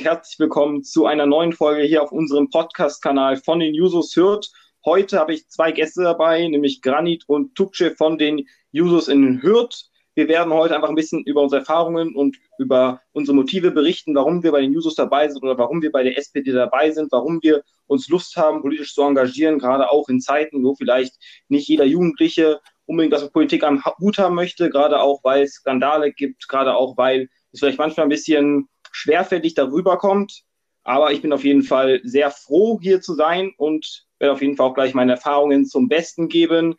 herzlich willkommen zu einer neuen Folge hier auf unserem Podcast-Kanal von den Jusos Hürth. Heute habe ich zwei Gäste dabei, nämlich Granit und Tukce von den Jusos in Hürth. Wir werden heute einfach ein bisschen über unsere Erfahrungen und über unsere Motive berichten, warum wir bei den Jusos dabei sind oder warum wir bei der SPD dabei sind, warum wir uns Lust haben, politisch zu engagieren, gerade auch in Zeiten, wo vielleicht nicht jeder Jugendliche unbedingt was mit Politik am Hut haben möchte, gerade auch, weil es Skandale gibt, gerade auch, weil es vielleicht manchmal ein bisschen schwerfällig darüber kommt. Aber ich bin auf jeden Fall sehr froh, hier zu sein und werde auf jeden Fall auch gleich meine Erfahrungen zum Besten geben.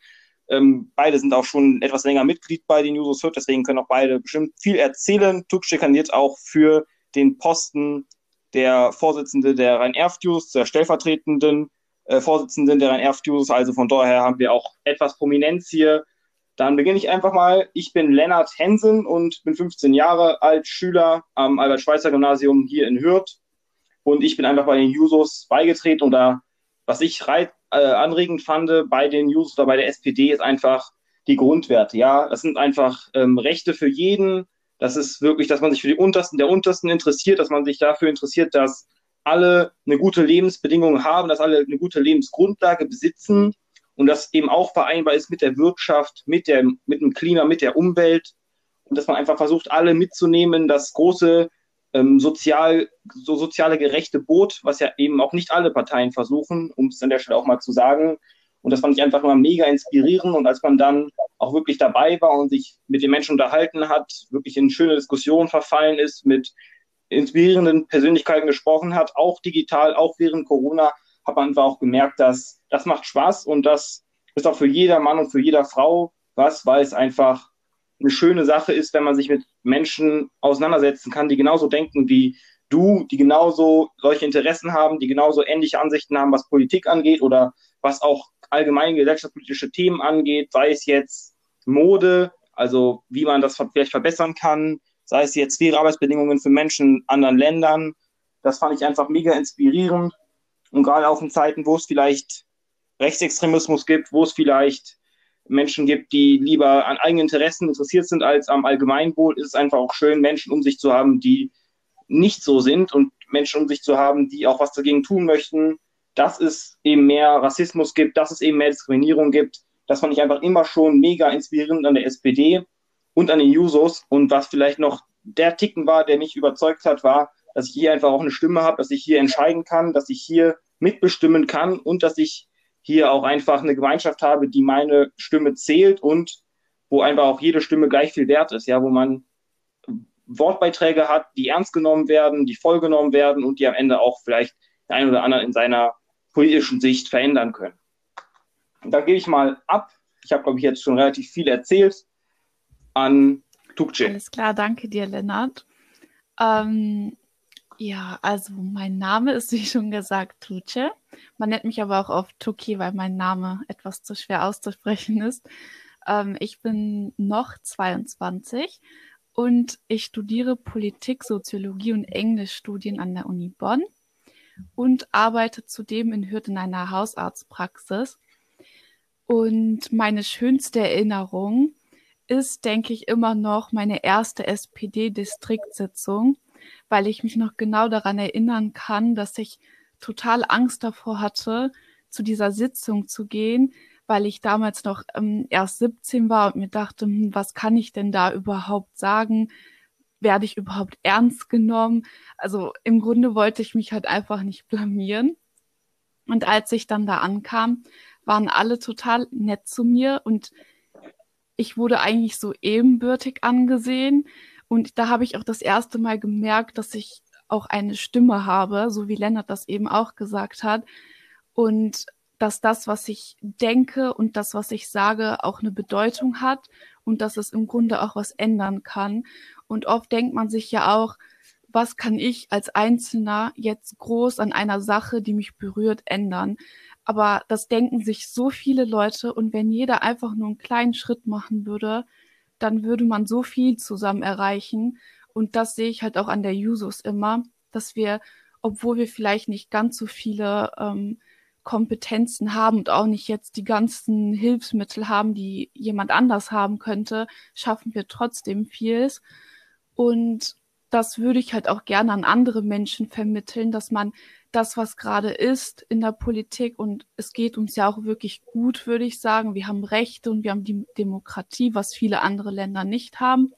Ähm, beide sind auch schon etwas länger Mitglied bei den Jusos Hürth, deswegen können auch beide bestimmt viel erzählen. Tukce kandidiert auch für den Posten der Vorsitzende der Rhein-Erft-Jusos, der stellvertretenden äh, Vorsitzenden der Rhein-Erft-Jusos. Also von daher haben wir auch etwas Prominenz hier. Dann beginne ich einfach mal. Ich bin Lennart Hensen und bin 15 Jahre alt, Schüler am Albert-Schweitzer-Gymnasium hier in Hürth. Und ich bin einfach bei den Jusos beigetreten. Und da, was ich reit, äh, anregend fand bei den Jusos oder bei der SPD, ist einfach die Grundwerte. Ja, das sind einfach ähm, Rechte für jeden. Das ist wirklich, dass man sich für die Untersten der Untersten interessiert, dass man sich dafür interessiert, dass alle eine gute Lebensbedingung haben, dass alle eine gute Lebensgrundlage besitzen und das eben auch vereinbar ist mit der Wirtschaft, mit, der, mit dem Klima, mit der Umwelt und dass man einfach versucht, alle mitzunehmen, das große ähm, sozial, so soziale gerechte Boot, was ja eben auch nicht alle Parteien versuchen, um es an der Stelle auch mal zu sagen. Und das fand ich einfach immer mega inspirierend. Und als man dann auch wirklich dabei war und sich mit den Menschen unterhalten hat, wirklich in schöne Diskussionen verfallen ist, mit inspirierenden Persönlichkeiten gesprochen hat, auch digital, auch während Corona, hat man auch gemerkt, dass das macht Spaß und das ist auch für jeder Mann und für jeder Frau was, weil es einfach eine schöne Sache ist, wenn man sich mit Menschen auseinandersetzen kann, die genauso denken wie du, die genauso solche Interessen haben, die genauso ähnliche Ansichten haben, was Politik angeht oder was auch allgemein gesellschaftspolitische Themen angeht, sei es jetzt Mode, also wie man das vielleicht verbessern kann, sei es jetzt faire Arbeitsbedingungen für Menschen in anderen Ländern. Das fand ich einfach mega inspirierend und gerade auch in Zeiten, wo es vielleicht Rechtsextremismus gibt, wo es vielleicht Menschen gibt, die lieber an eigenen Interessen interessiert sind als am Allgemeinwohl, ist es einfach auch schön, Menschen um sich zu haben, die nicht so sind und Menschen um sich zu haben, die auch was dagegen tun möchten, dass es eben mehr Rassismus gibt, dass es eben mehr Diskriminierung gibt. Das fand ich einfach immer schon mega inspirierend an der SPD und an den Jusos. Und was vielleicht noch der Ticken war, der mich überzeugt hat, war, dass ich hier einfach auch eine Stimme habe, dass ich hier entscheiden kann, dass ich hier mitbestimmen kann und dass ich hier auch einfach eine Gemeinschaft habe, die meine Stimme zählt und wo einfach auch jede Stimme gleich viel wert ist, ja, wo man Wortbeiträge hat, die ernst genommen werden, die vollgenommen werden und die am Ende auch vielleicht der ein oder andere in seiner politischen Sicht verändern können. Und dann gebe ich mal ab. Ich habe, glaube ich, jetzt schon relativ viel erzählt an Tukce. Alles klar, danke dir, Lennart. Ähm, ja, also mein Name ist, wie schon gesagt, Tuce. Man nennt mich aber auch oft Tuki, weil mein Name etwas zu schwer auszusprechen ist. Ähm, ich bin noch 22 und ich studiere Politik, Soziologie und Englischstudien an der Uni Bonn und arbeite zudem in Hürth in einer Hausarztpraxis. Und meine schönste Erinnerung ist, denke ich, immer noch meine erste SPD-Distriktsitzung weil ich mich noch genau daran erinnern kann, dass ich total Angst davor hatte, zu dieser Sitzung zu gehen, weil ich damals noch ähm, erst 17 war und mir dachte, hm, was kann ich denn da überhaupt sagen? Werde ich überhaupt ernst genommen? Also im Grunde wollte ich mich halt einfach nicht blamieren. Und als ich dann da ankam, waren alle total nett zu mir und ich wurde eigentlich so ebenbürtig angesehen. Und da habe ich auch das erste Mal gemerkt, dass ich auch eine Stimme habe, so wie Lennart das eben auch gesagt hat. Und dass das, was ich denke und das, was ich sage, auch eine Bedeutung hat und dass es im Grunde auch was ändern kann. Und oft denkt man sich ja auch, was kann ich als Einzelner jetzt groß an einer Sache, die mich berührt, ändern? Aber das denken sich so viele Leute und wenn jeder einfach nur einen kleinen Schritt machen würde, dann würde man so viel zusammen erreichen. Und das sehe ich halt auch an der Jusos immer, dass wir, obwohl wir vielleicht nicht ganz so viele ähm, Kompetenzen haben und auch nicht jetzt die ganzen Hilfsmittel haben, die jemand anders haben könnte, schaffen wir trotzdem vieles. Und das würde ich halt auch gerne an andere Menschen vermitteln, dass man das, was gerade ist in der Politik und es geht uns ja auch wirklich gut, würde ich sagen. Wir haben Rechte und wir haben die Demokratie, was viele andere Länder nicht haben,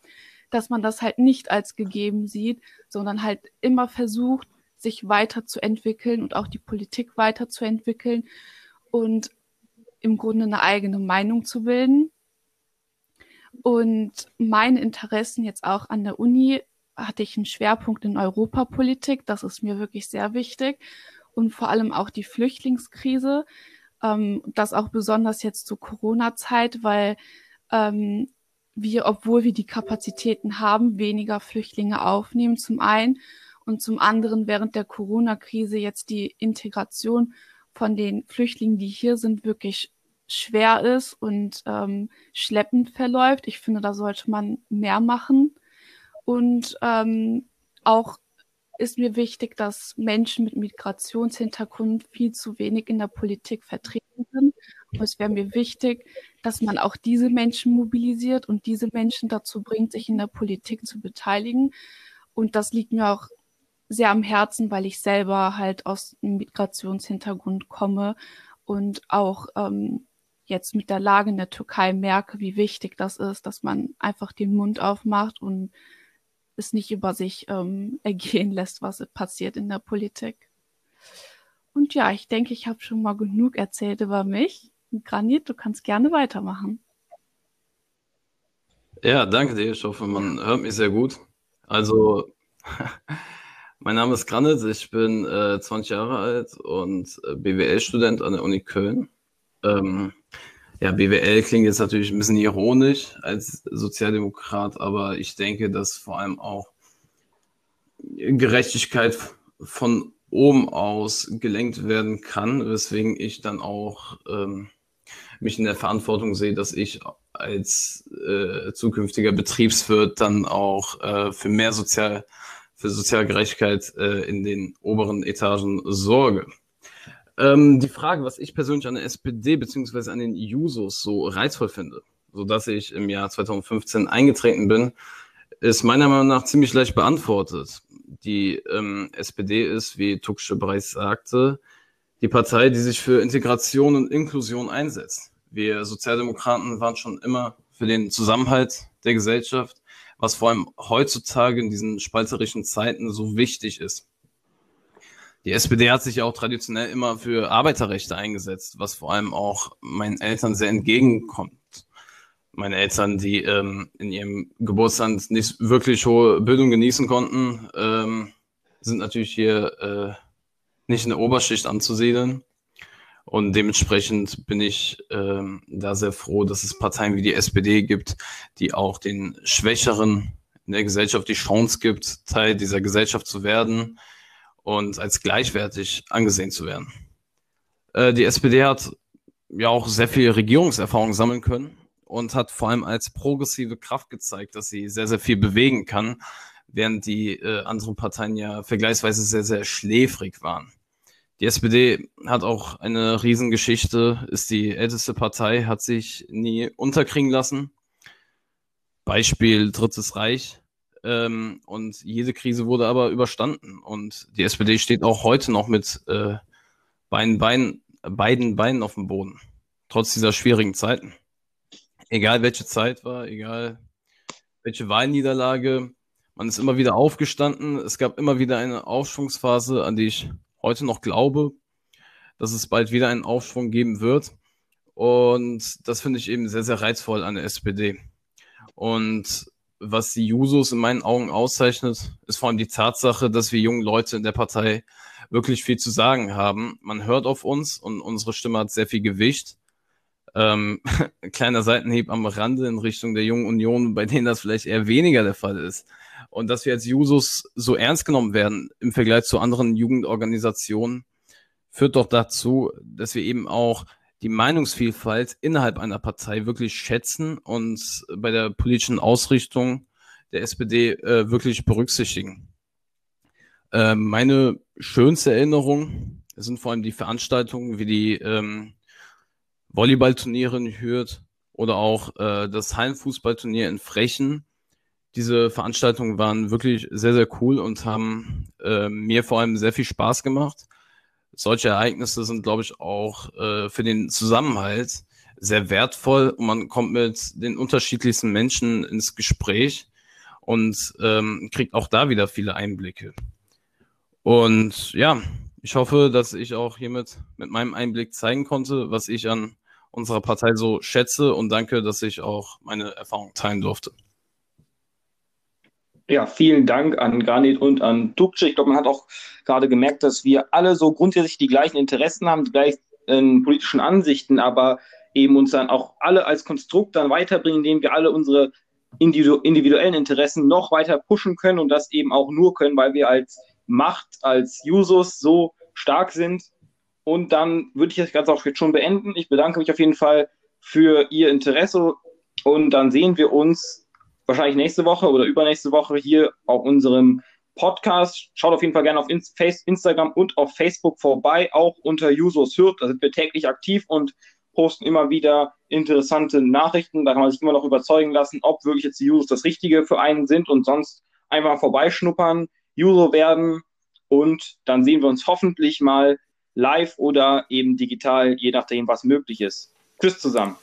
dass man das halt nicht als gegeben sieht, sondern halt immer versucht, sich weiterzuentwickeln und auch die Politik weiterzuentwickeln und im Grunde eine eigene Meinung zu bilden. Und meine Interessen jetzt auch an der Uni hatte ich einen Schwerpunkt in Europapolitik. Das ist mir wirklich sehr wichtig. Und vor allem auch die Flüchtlingskrise. Ähm, das auch besonders jetzt zur Corona-Zeit, weil ähm, wir, obwohl wir die Kapazitäten haben, weniger Flüchtlinge aufnehmen, zum einen. Und zum anderen während der Corona-Krise jetzt die Integration von den Flüchtlingen, die hier sind, wirklich schwer ist und ähm, schleppend verläuft. Ich finde, da sollte man mehr machen. Und ähm, auch ist mir wichtig, dass Menschen mit Migrationshintergrund viel zu wenig in der Politik vertreten sind. Und es wäre mir wichtig, dass man auch diese Menschen mobilisiert und diese Menschen dazu bringt, sich in der Politik zu beteiligen. Und das liegt mir auch sehr am Herzen, weil ich selber halt aus einem Migrationshintergrund komme und auch ähm, jetzt mit der Lage in der Türkei merke, wie wichtig das ist, dass man einfach den Mund aufmacht und es nicht über sich ähm, ergehen lässt, was passiert in der Politik. Und ja, ich denke, ich habe schon mal genug erzählt über mich. Granit, du kannst gerne weitermachen. Ja, danke dir. Ich hoffe, man hört mich sehr gut. Also, mein Name ist Granit, ich bin äh, 20 Jahre alt und äh, BWL-Student an der Uni Köln. Ähm, ja, BWL klingt jetzt natürlich ein bisschen ironisch als Sozialdemokrat, aber ich denke, dass vor allem auch Gerechtigkeit von oben aus gelenkt werden kann, weswegen ich dann auch ähm, mich in der Verantwortung sehe, dass ich als äh, zukünftiger Betriebswirt dann auch äh, für mehr Sozial, für Sozialgerechtigkeit äh, in den oberen Etagen sorge. Ähm, die Frage, was ich persönlich an der SPD bzw. an den Jusos so reizvoll finde, sodass ich im Jahr 2015 eingetreten bin, ist meiner Meinung nach ziemlich leicht beantwortet. Die ähm, SPD ist, wie Tuksche bereits sagte, die Partei, die sich für Integration und Inklusion einsetzt. Wir Sozialdemokraten waren schon immer für den Zusammenhalt der Gesellschaft, was vor allem heutzutage in diesen spalterischen Zeiten so wichtig ist. Die SPD hat sich auch traditionell immer für Arbeiterrechte eingesetzt, was vor allem auch meinen Eltern sehr entgegenkommt. Meine Eltern, die ähm, in ihrem Geburtsland nicht wirklich hohe Bildung genießen konnten, ähm, sind natürlich hier äh, nicht in der Oberschicht anzusiedeln. Und dementsprechend bin ich ähm, da sehr froh, dass es Parteien wie die SPD gibt, die auch den Schwächeren in der Gesellschaft die Chance gibt, Teil dieser Gesellschaft zu werden und als gleichwertig angesehen zu werden. Äh, die SPD hat ja auch sehr viel Regierungserfahrung sammeln können und hat vor allem als progressive Kraft gezeigt, dass sie sehr, sehr viel bewegen kann, während die äh, anderen Parteien ja vergleichsweise sehr, sehr schläfrig waren. Die SPD hat auch eine Riesengeschichte, ist die älteste Partei, hat sich nie unterkriegen lassen. Beispiel Drittes Reich. Ähm, und jede Krise wurde aber überstanden. Und die SPD steht auch heute noch mit äh, beiden, Beinen, beiden Beinen auf dem Boden, trotz dieser schwierigen Zeiten. Egal welche Zeit war, egal welche Wahlniederlage, man ist immer wieder aufgestanden. Es gab immer wieder eine Aufschwungsphase, an die ich heute noch glaube, dass es bald wieder einen Aufschwung geben wird. Und das finde ich eben sehr, sehr reizvoll an der SPD. Und was die Jusos in meinen Augen auszeichnet, ist vor allem die Tatsache, dass wir jungen Leute in der Partei wirklich viel zu sagen haben. Man hört auf uns und unsere Stimme hat sehr viel Gewicht. Ähm, kleiner Seitenhieb am Rande in Richtung der Jungen Union, bei denen das vielleicht eher weniger der Fall ist. Und dass wir als Jusos so ernst genommen werden im Vergleich zu anderen Jugendorganisationen, führt doch dazu, dass wir eben auch die Meinungsvielfalt innerhalb einer Partei wirklich schätzen und bei der politischen Ausrichtung der SPD äh, wirklich berücksichtigen. Äh, meine schönste Erinnerung sind vor allem die Veranstaltungen wie die ähm, Volleyballturniere in Hürth oder auch äh, das Hallenfußballturnier in Frechen, diese Veranstaltungen waren wirklich sehr, sehr cool und haben äh, mir vor allem sehr viel Spaß gemacht. Solche Ereignisse sind, glaube ich, auch äh, für den Zusammenhalt sehr wertvoll und man kommt mit den unterschiedlichsten Menschen ins Gespräch und ähm, kriegt auch da wieder viele Einblicke. Und ja, ich hoffe, dass ich auch hiermit mit meinem Einblick zeigen konnte, was ich an unserer Partei so schätze und danke, dass ich auch meine Erfahrung teilen durfte. Ja, vielen Dank an Granit und an Dukce. Ich glaube, man hat auch gerade gemerkt, dass wir alle so grundsätzlich die gleichen Interessen haben, die gleichen äh, politischen Ansichten, aber eben uns dann auch alle als Konstrukt dann weiterbringen, indem wir alle unsere individu individuellen Interessen noch weiter pushen können und das eben auch nur können, weil wir als Macht, als Jusos so stark sind. Und dann würde ich das Ganze auch jetzt schon beenden. Ich bedanke mich auf jeden Fall für Ihr Interesse und dann sehen wir uns wahrscheinlich nächste Woche oder übernächste Woche hier auf unserem Podcast. Schaut auf jeden Fall gerne auf Instagram und auf Facebook vorbei, auch unter Jusos Hürth. Da sind wir täglich aktiv und posten immer wieder interessante Nachrichten. Da kann man sich immer noch überzeugen lassen, ob wirklich jetzt die Jusos das Richtige für einen sind und sonst einfach vorbeischnuppern, Juso werden und dann sehen wir uns hoffentlich mal live oder eben digital, je nachdem, was möglich ist. Tschüss zusammen.